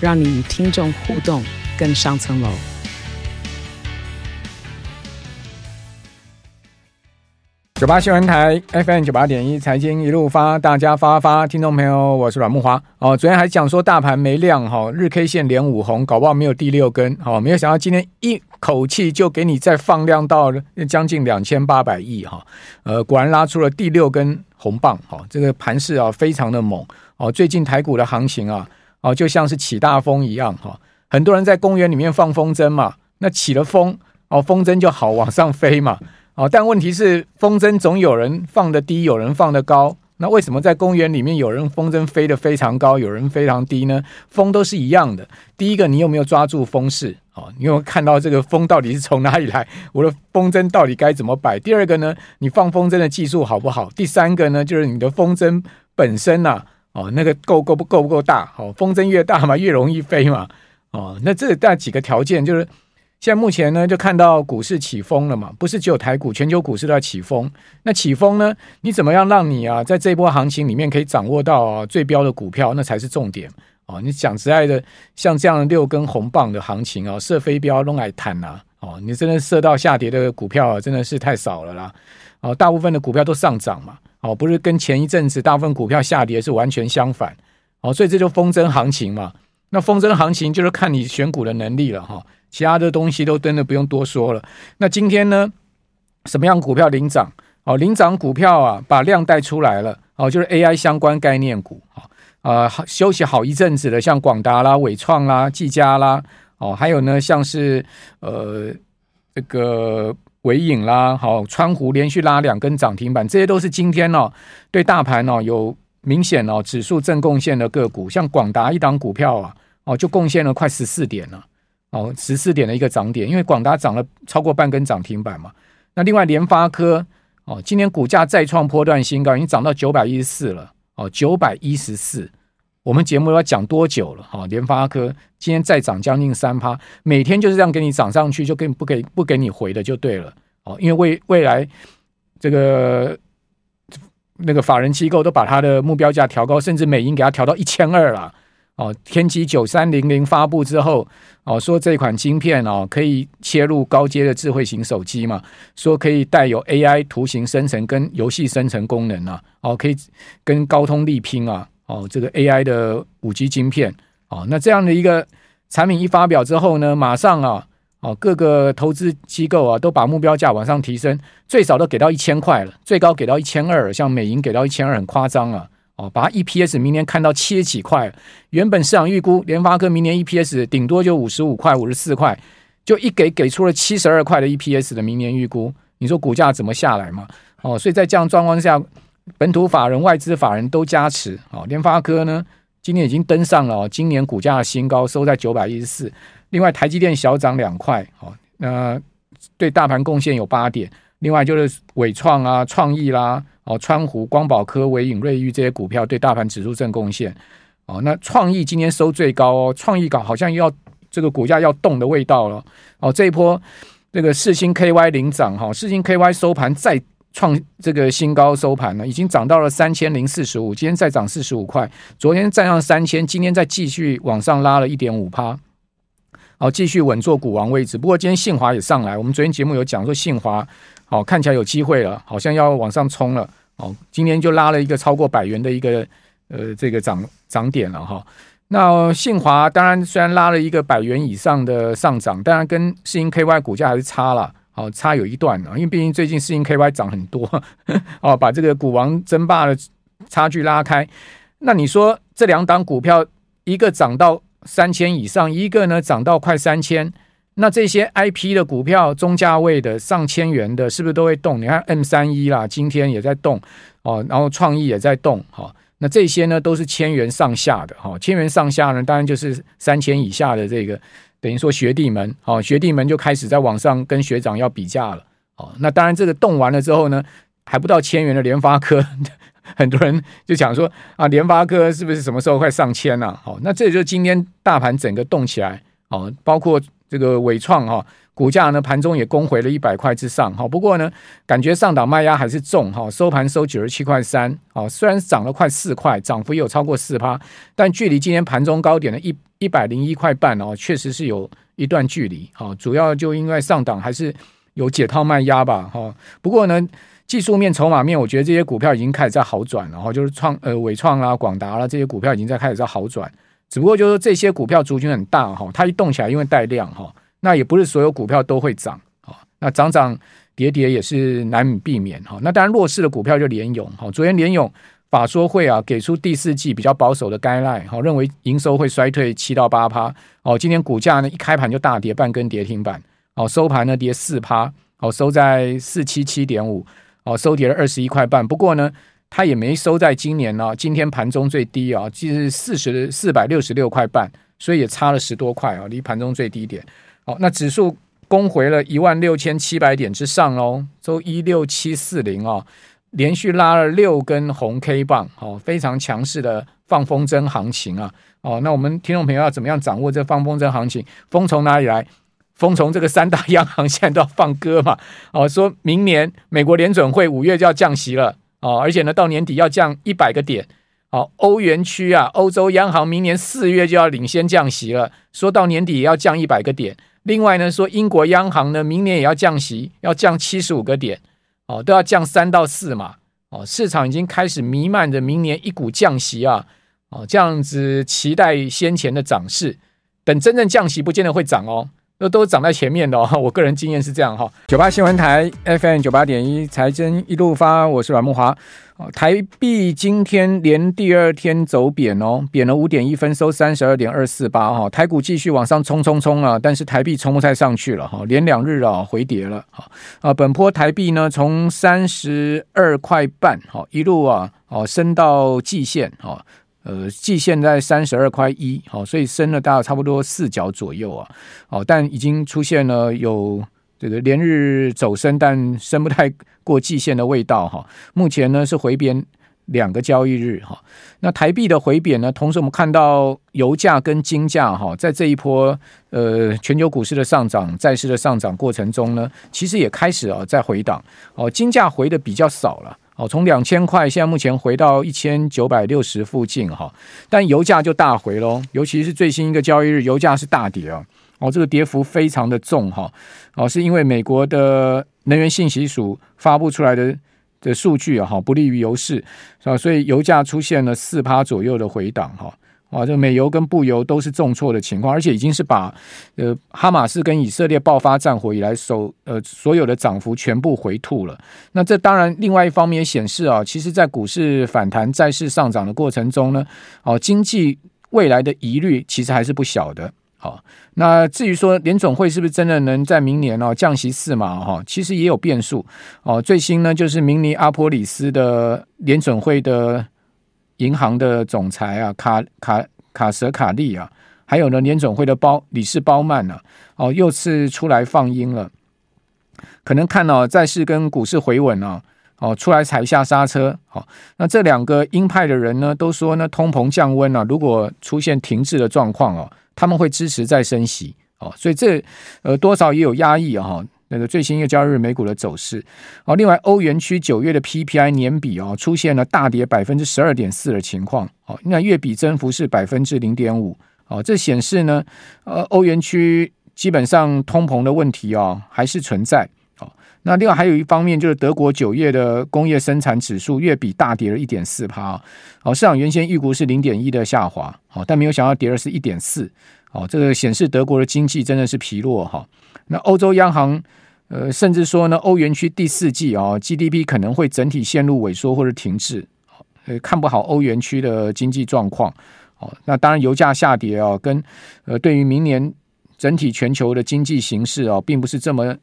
让你与听众互动更上层楼。九八新闻台 FM 九八点一财经一路发，大家发发，听众朋友，我是阮木华。哦，昨天还讲说大盘没量哈，日 K 线连五红，搞不好没有第六根。好，没有想到今天一口气就给你再放量到将近两千八百亿哈。呃，果然拉出了第六根红棒。哈，这个盘势啊非常的猛。哦，最近台股的行情啊，哦就像是起大风一样哈。很多人在公园里面放风筝嘛，那起了风，哦风筝就好往上飞嘛。哦，但问题是风筝总有人放得低，有人放得高。那为什么在公园里面有人风筝飞得非常高，有人非常低呢？风都是一样的。第一个，你有没有抓住风势？哦，你有没有看到这个风到底是从哪里来？我的风筝到底该怎么摆？第二个呢，你放风筝的技术好不好？第三个呢，就是你的风筝本身呐、啊，哦，那个够够不够不够大？哦，风筝越大嘛，越容易飞嘛。哦，那这那几个条件就是。现在目前呢，就看到股市起风了嘛，不是只有台股，全球股市都在起风。那起风呢，你怎么样让你啊，在这波行情里面可以掌握到最标的股票，那才是重点哦。你讲实在的，像这样六根红棒的行情啊，射飞镖弄来谈呐，哦，你真的射到下跌的股票，真的是太少了啦。哦，大部分的股票都上涨嘛，哦，不是跟前一阵子大部分股票下跌是完全相反。哦，所以这就风筝行情嘛。那风筝行情就是看你选股的能力了哈。其他的东西都真的不用多说了。那今天呢，什么样股票领涨？哦，领涨股票啊，把量带出来了。哦，就是 AI 相关概念股。啊，呃，休息好一阵子的，像广达啦、伟创啦、技嘉啦，哦，还有呢，像是呃这个纬颖啦，好，川湖连续拉两根涨停板，这些都是今天哦对大盘哦有明显哦指数正贡献的个股。像广达一档股票啊，哦就贡献了快十四点了。哦，十四点的一个涨点，因为广达涨了超过半根涨停板嘛。那另外联发科哦，今年股价再创波段新高，已经涨到九百一十四了。哦，九百一十四，我们节目要讲多久了？哈、哦，联发科今天再涨将近三趴，每天就是这样给你涨上去，就给不给不给你回的就对了。哦，因为未未来这个那个法人机构都把它的目标价调高，甚至美银给它调到一千二了。哦，天玑九三零零发布之后，哦，说这款晶片哦可以切入高阶的智慧型手机嘛，说可以带有 AI 图形生成跟游戏生成功能啊，哦，可以跟高通力拼啊，哦，这个 AI 的五 G 晶片，哦，那这样的一个产品一发表之后呢，马上啊，哦，各个投资机构啊都把目标价往上提升，最少都给到一千块了，最高给到一千二，像美银给到一千二，很夸张啊。哦，把 EPS 明年看到七十几块，原本市场预估联发科明年 EPS 顶多就五十五块、五十四块，就一给给出了七十二块的 EPS 的明年预估，你说股价怎么下来嘛？哦，所以在这样状况下，本土法人、外资法人都加持。哦，联发科呢，今年已经登上了今年股价的新高，收在九百一十四。另外，台积电小涨两块，哦，那对大盘贡献有八点。另外就是伟创啊、创意啦。哦，川湖、光宝科、纬颖、瑞昱这些股票对大盘指数正贡献。哦，那创意今天收最高哦，创意搞好像又要这个股价要动的味道了。哦，这一波这个世星 KY 领涨哈，世星 KY 收盘再创这个新高收盘了，已经涨到了三千零四十五，今天再涨四十五块，昨天站上三千，今天再继续往上拉了一点五趴。好，继续稳坐股王位置。不过今天信华也上来，我们昨天节目有讲说信华。好，看起来有机会了，好像要往上冲了。哦，今天就拉了一个超过百元的一个呃这个涨涨点了哈。那信华当然虽然拉了一个百元以上的上涨，当然跟世芯 KY 股价还是差了，好差有一段啊。因为毕竟最近世芯 KY 涨很多，哦，把这个股王争霸的差距拉开。那你说这两档股票，一个涨到三千以上，一个呢涨到快三千。那这些 IP 的股票，中价位的上千元的，是不是都会动？你看 M 三一啦，今天也在动哦，然后创意也在动，好，那这些呢都是千元上下的哈，千元上下呢，当然就是三千以下的这个，等于说学弟们，哦，学弟们就开始在网上跟学长要比价了，哦，那当然这个动完了之后呢，还不到千元的联发科，很多人就讲说啊，联发科是不是什么时候快上千了？好，那这就是今天大盘整个动起来，哦，包括这个伟创哈。股价呢，盘中也攻回了一百块之上，哈，不过呢，感觉上档卖压还是重，哈，收盘收九十七块三，哦，虽然涨了快四块，涨幅也有超过四趴，但距离今天盘中高点的一一百零一块半哦，确实是有一段距离，哈，主要就因为上档还是有解套卖压吧，哈，不过呢，技术面、筹码面，我觉得这些股票已经开始在好转了，哈，就是创呃伟创啦、广达啦这些股票已经在开始在好转，只不过就是这些股票族群很大，哈，它一动起来因为带量，哈。那也不是所有股票都会涨啊，那涨涨跌跌也是难以避免哈。那当然弱势的股票就联勇哈，昨天联勇法说会啊给出第四季比较保守的概赖哈，认为营收会衰退七到八趴哦。今天股价呢一开盘就大跌半根跌停板哦，收盘呢跌四趴哦，收在四七七点五哦，收跌了二十一块半。不过呢，它也没收在今年呢，今天盘中最低啊，即是四十四百六十六块半，所以也差了十多块啊，离盘中最低点。好，那指数攻回了一万六千七百点之上哦，周一六七四零哦，连续拉了六根红 K 棒，哦，非常强势的放风筝行情啊！哦，那我们听众朋友要怎么样掌握这放风筝行情？风从哪里来？风从这个三大央行现在都要放歌嘛！哦，说明年美国联准会五月就要降息了哦，而且呢，到年底要降一百个点。哦，欧元区啊，欧洲央行明年四月就要领先降息了，说到年底也要降一百个点。另外呢，说英国央行呢，明年也要降息，要降七十五个点，哦，都要降三到四嘛，哦，市场已经开始弥漫着明年一股降息啊，哦，这样子期待先前的涨势，等真正降息不见得会涨哦，那都涨在前面的哦，我个人经验是这样哈。九八新闻台 FM 九八点一财经一路发，我是阮慕驊。台币今天连第二天走贬哦，贬了五点一分，收三十二点二四八哈。台股继续往上冲冲冲啊，但是台币冲不太上去了哈，连两日啊回跌了哈。啊，本波台币呢从三十二块半哈一路啊哦升到季线哈，呃季线在三十二块一好，所以升了大概差不多四角左右啊。哦，但已经出现了有。这个连日走升，但升不太过季线的味道哈。目前呢是回贬两个交易日哈。那台币的回贬呢，同时我们看到油价跟金价哈，在这一波呃全球股市的上涨、债市的上涨过程中呢，其实也开始啊在回档哦。金价回的比较少了哦，从两千块现在目前回到一千九百六十附近哈。但油价就大回喽，尤其是最新一个交易日，油价是大跌啊。哦这个跌幅非常的重哈，哦，是因为美国的能源信息署发布出来的的数据啊，哈，不利于油市，是吧？所以油价出现了四趴左右的回档哈，哇，这美油跟布油都是重挫的情况，而且已经是把呃哈马斯跟以色列爆发战火以来首呃所有的涨幅全部回吐了。那这当然另外一方面也显示啊，其实在股市反弹、债市上涨的过程中呢，哦，经济未来的疑虑其实还是不小的。好，那至于说联总会是不是真的能在明年哦降息四码哈，其实也有变数哦。最新呢就是明尼阿波里斯的联总会的银行的总裁啊卡卡卡舍卡利啊，还有呢联总会的包理事包曼啊，哦又是出来放鹰了，可能看到债市跟股市回稳啊，哦哦出来踩下刹车。好，那这两个鹰派的人呢都说呢通膨降温啊，如果出现停滞的状况哦。他们会支持再升息哦，所以这呃多少也有压抑啊哈。那个最新一个交易日美股的走势哦，另外欧元区九月的 PPI 年比啊出现了大跌百分之十二点四的情况哦，那月比增幅是百分之零点五哦，这显示呢呃欧元区基本上通膨的问题哦还是存在好。那另外还有一方面就是德国九月的工业生产指数月比大跌了一点四趴哦，市场原先预估是零点一的下滑。哦，但没有想到跌的是一点四，哦，这个显示德国的经济真的是疲弱哈。那欧洲央行呃，甚至说呢，欧元区第四季啊，GDP 可能会整体陷入萎缩或者停滞，呃，看不好欧元区的经济状况。哦，那当然油价下跌啊，跟呃，对于明年整体全球的经济形势啊，并不是这么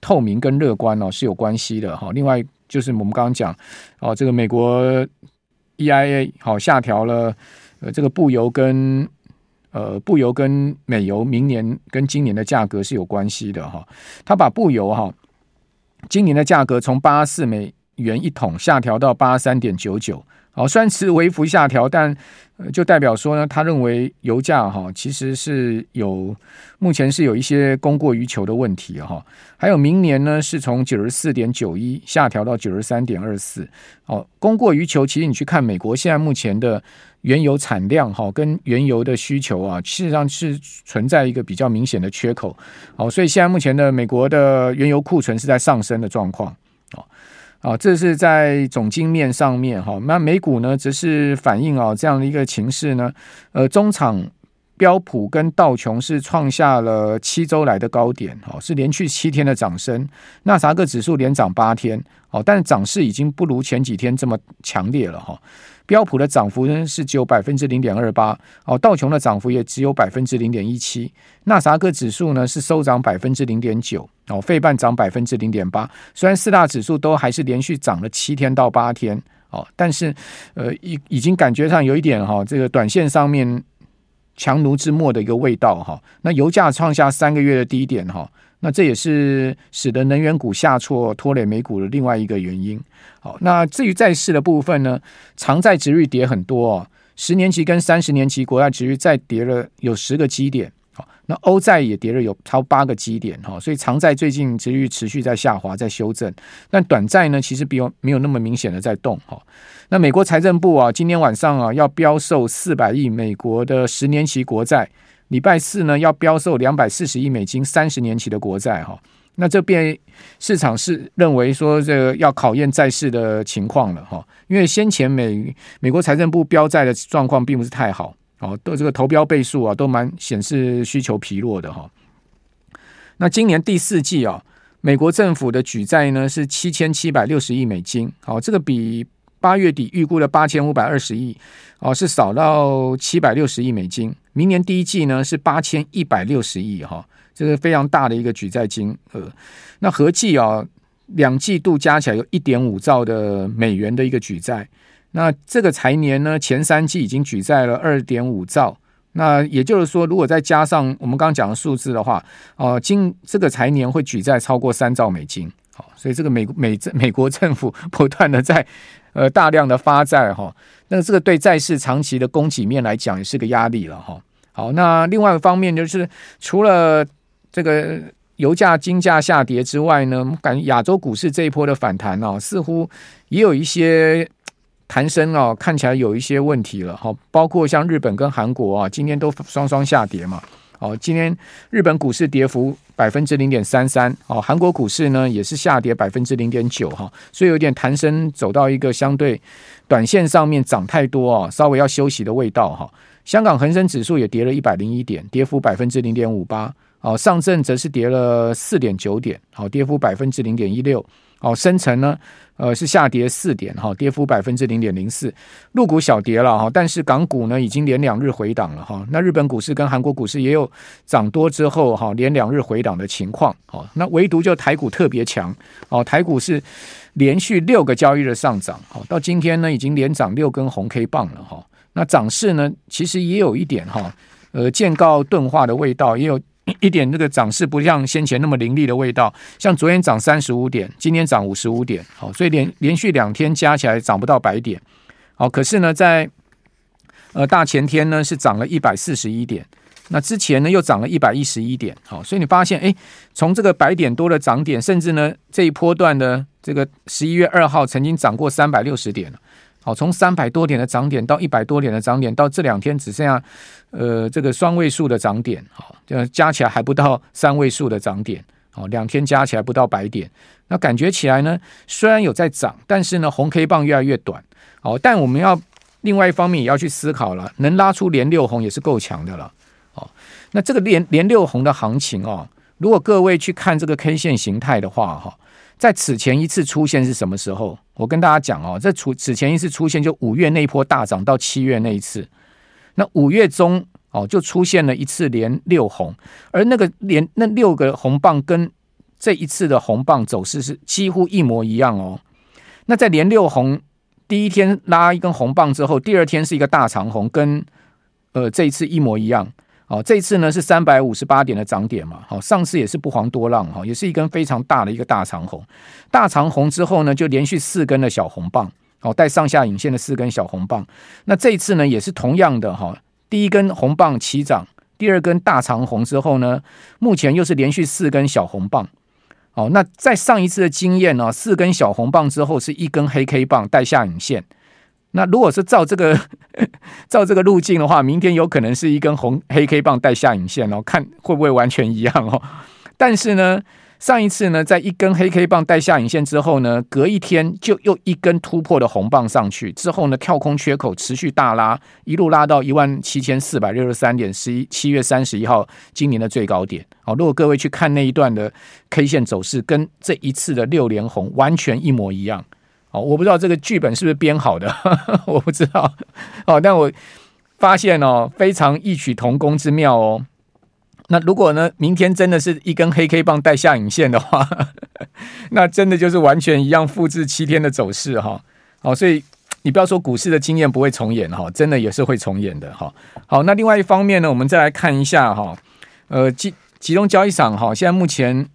透明跟乐观哦，是有关系的哈。另外就是我们刚刚讲哦，这个美国。EIA 好下调了呃这个布油跟呃布油跟美油明年跟今年的价格是有关系的哈，他把布油哈今年的价格从八四美元一桶下调到八十三点九九。好，虽然是微幅下调，但就代表说呢，他认为油价哈其实是有目前是有一些供过于求的问题哈。还有明年呢，是从九十四点九一下调到九十三点二四。哦，供过于求，其实你去看美国现在目前的原油产量哈，跟原油的需求啊，事实上是存在一个比较明显的缺口。好，所以现在目前的美国的原油库存是在上升的状况。啊，这是在总经面上面哈，那美股呢，则是反映啊这样的一个情势呢。呃，中场标普跟道琼是创下了七周来的高点，哈，是连续七天的涨升。纳萨克指数连涨八天，哦，但是涨势已经不如前几天这么强烈了哈。标普的涨幅呢是只有百分之零点二八，哦，道琼的涨幅也只有百分之零点一七，纳斯达克指数呢是收涨百分之零点九，哦，费半涨百分之零点八。虽然四大指数都还是连续涨了七天到八天，哦，但是呃，已已经感觉上有一点哈、哦，这个短线上面强弩之末的一个味道哈、哦。那油价创下三个月的低点哈。哦那这也是使得能源股下挫拖累美股的另外一个原因。好，那至于债市的部分呢，长债殖率跌很多哦，十年期跟三十年期国债殖率再跌了有十个基点。好，那欧债也跌了有超八个基点哈，所以长债最近殖率持续在下滑，在修正。但短债呢，其实比没有那么明显的在动哈。那美国财政部啊，今天晚上啊要标售四百亿美国的十年期国债。礼拜四呢，要标售两百四十亿美金三十年期的国债哈，那这边市场是认为说这个要考验债市的情况了哈，因为先前美美国财政部标债的状况并不是太好哦，都这个投标倍数啊都蛮显示需求疲弱的哈。那今年第四季啊，美国政府的举债呢是七千七百六十亿美金，好，这个比。八月底预估的八千五百二十亿，哦，是少到七百六十亿美金。明年第一季呢是八千一百六十亿，哈，这个非常大的一个举债金额。那合计啊，两季度加起来有一点五兆的美元的一个举债。那这个财年呢，前三季已经举债了二点五兆。那也就是说，如果再加上我们刚刚讲的数字的话，哦，今这个财年会举债超过三兆美金。好，所以这个美美美国政府不断的在。呃，大量的发债哈，那这个对债市长期的供给面来讲也是个压力了哈。好，那另外一方面就是，除了这个油价、金价下跌之外呢，感觉亚洲股市这一波的反弹啊，似乎也有一些弹升啊，看起来有一些问题了哈。包括像日本跟韩国啊，今天都双双下跌嘛。好，今天日本股市跌幅百分之零点三三，哦，韩国股市呢也是下跌百分之零点九，哈，所以有点弹升走到一个相对短线上面涨太多哦，稍微要休息的味道哈。香港恒生指数也跌了一百零一点，跌幅百分之零点五八，哦，上证则是跌了四点九点，好，跌幅百分之零点一六，哦，深成呢。呃，是下跌四点哈，跌幅百分之零点零四，陆股小跌了哈，但是港股呢已经连两日回档了哈。那日本股市跟韩国股市也有涨多之后哈，连两日回档的情况。哦，那唯独就台股特别强哦，台股是连续六个交易日上涨，哦，到今天呢已经连涨六根红 K 棒了哈。那涨势呢其实也有一点哈，呃，见告钝化的味道，也有。一点这个涨势不像先前那么凌厉的味道，像昨天涨三十五点，今天涨五十五点，好，所以连连续两天加起来涨不到百点，好，可是呢，在呃大前天呢是涨了一百四十一点，那之前呢又涨了一百一十一点，好，所以你发现，哎，从这个百点多的涨点，甚至呢这一波段的这个十一月二号曾经涨过三百六十点了。好，从三百多点的涨点到一百多点的涨点，到这两天只剩下呃这个双位数的涨点，好，这加起来还不到三位数的涨点，好，两天加起来不到百点，那感觉起来呢，虽然有在涨，但是呢红 K 棒越来越短，好，但我们要另外一方面也要去思考了，能拉出连六红也是够强的了，好，那这个连连六红的行情哦，如果各位去看这个 K 线形态的话，哈。在此前一次出现是什么时候？我跟大家讲哦，在此此前一次出现就五月那一波大涨到七月那一次，那五月中哦就出现了一次连六红，而那个连那六个红棒跟这一次的红棒走势是几乎一模一样哦。那在连六红第一天拉一根红棒之后，第二天是一个大长红，跟呃这一次一模一样。哦，这次呢是三百五十八点的涨点嘛。好，上次也是不遑多让哈，也是一根非常大的一个大长红。大长红之后呢，就连续四根的小红棒，哦，带上下影线的四根小红棒。那这一次呢，也是同样的哈，第一根红棒齐涨，第二根大长红之后呢，目前又是连续四根小红棒。哦，那在上一次的经验呢，四根小红棒之后是一根黑 K 棒带下影线。那如果是照这个 照这个路径的话，明天有可能是一根红黑 K 棒带下影线哦，看会不会完全一样哦？但是呢，上一次呢，在一根黑 K 棒带下影线之后呢，隔一天就又一根突破的红棒上去，之后呢，跳空缺口持续大拉，一路拉到一万七千四百六十三点十一，七月三十一号今年的最高点。哦，如果各位去看那一段的 K 线走势，跟这一次的六连红完全一模一样。哦，我不知道这个剧本是不是编好的，呵 呵我不知道。哦，但我发现哦，非常异曲同工之妙哦。那如果呢，明天真的是一根黑 K 棒带下影线的话，那真的就是完全一样复制七天的走势哈。好，哦，所以你不要说股市的经验不会重演哈，真的也是会重演的哈。好，那另外一方面呢，我们再来看一下哈，呃，集集中交易场哈，现在目前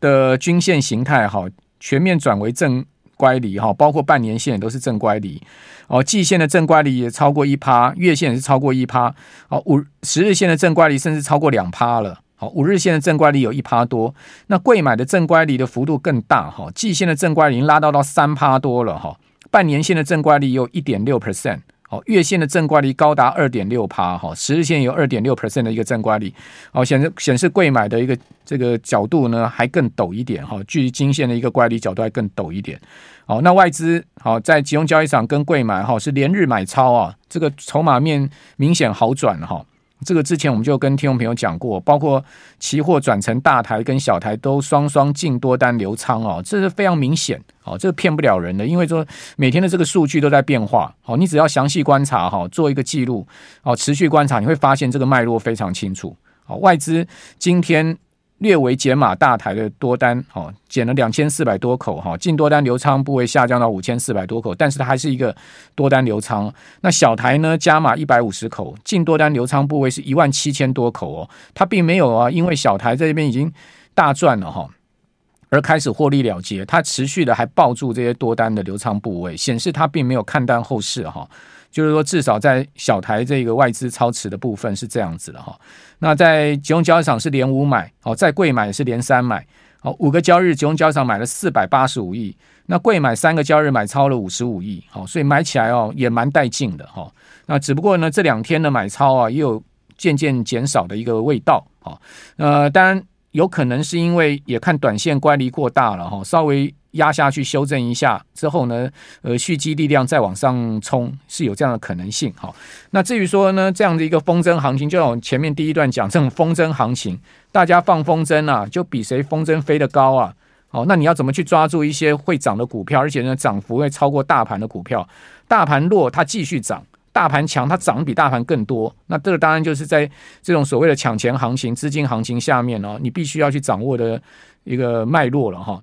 的均线形态哈，全面转为正。乖离哈，包括半年线也都是正乖离。哦，季线的正乖离也超过一趴，月线也是超过一趴。哦，五十日线的正乖离甚至超过两趴了，好，五日线的正乖离有一趴多，那贵买的正乖离的幅度更大哈，季线的正乖离已经拉到到三趴多了哈，半年线的正乖离有一点六 percent。哦，月线的正乖离高达二点六趴，哈，十日线有二点六 percent 的一个正乖离，哦，显示显示柜买的一个这个角度呢还更陡一点，哈，距离金线的一个乖离角度还更陡一点，哦，那外资好在集中交易场跟柜买哈是连日买超啊，这个筹码面明显好转哈。这个之前我们就跟听众朋友讲过，包括期货转成大台跟小台都双双进多单留仓哦，这是非常明显哦，这个骗不了人的，因为说每天的这个数据都在变化，哦，你只要详细观察哈，做一个记录，哦，持续观察，你会发现这个脉络非常清楚，哦，外资今天。略微减码大台的多单，哦，减了两千四百多口，哈，净多单流仓部位下降到五千四百多口，但是它还是一个多单流仓。那小台呢，加码一百五十口，净多单流仓部位是一万七千多口哦，它并没有啊，因为小台在这边已经大赚了哈，而开始获利了结，它持续的还抱住这些多单的流仓部位，显示它并没有看淡后市哈。就是说，至少在小台这个外资超持的部分是这样子的哈。那在集中交易场是连五买，哦，在贵买是连三买，哦，五个交易日集中交易场买了四百八十五亿，那贵买三个交易日买超了五十五亿，好，所以买起来哦也蛮带劲的哈。那只不过呢，这两天的买超啊也有渐渐减少的一个味道，好，呃，当然有可能是因为也看短线乖离过大了哈，稍微。压下去修正一下之后呢，呃，蓄积力量再往上冲是有这样的可能性。好，那至于说呢，这样的一个风筝行情，就像我前面第一段讲，这种风筝行情，大家放风筝啊，就比谁风筝飞得高啊。好，那你要怎么去抓住一些会涨的股票，而且呢，涨幅会超过大盘的股票？大盘弱，它继续涨；大盘强，它涨比大盘更多。那这个当然就是在这种所谓的抢钱行情、资金行情下面哦，你必须要去掌握的一个脉络了哈。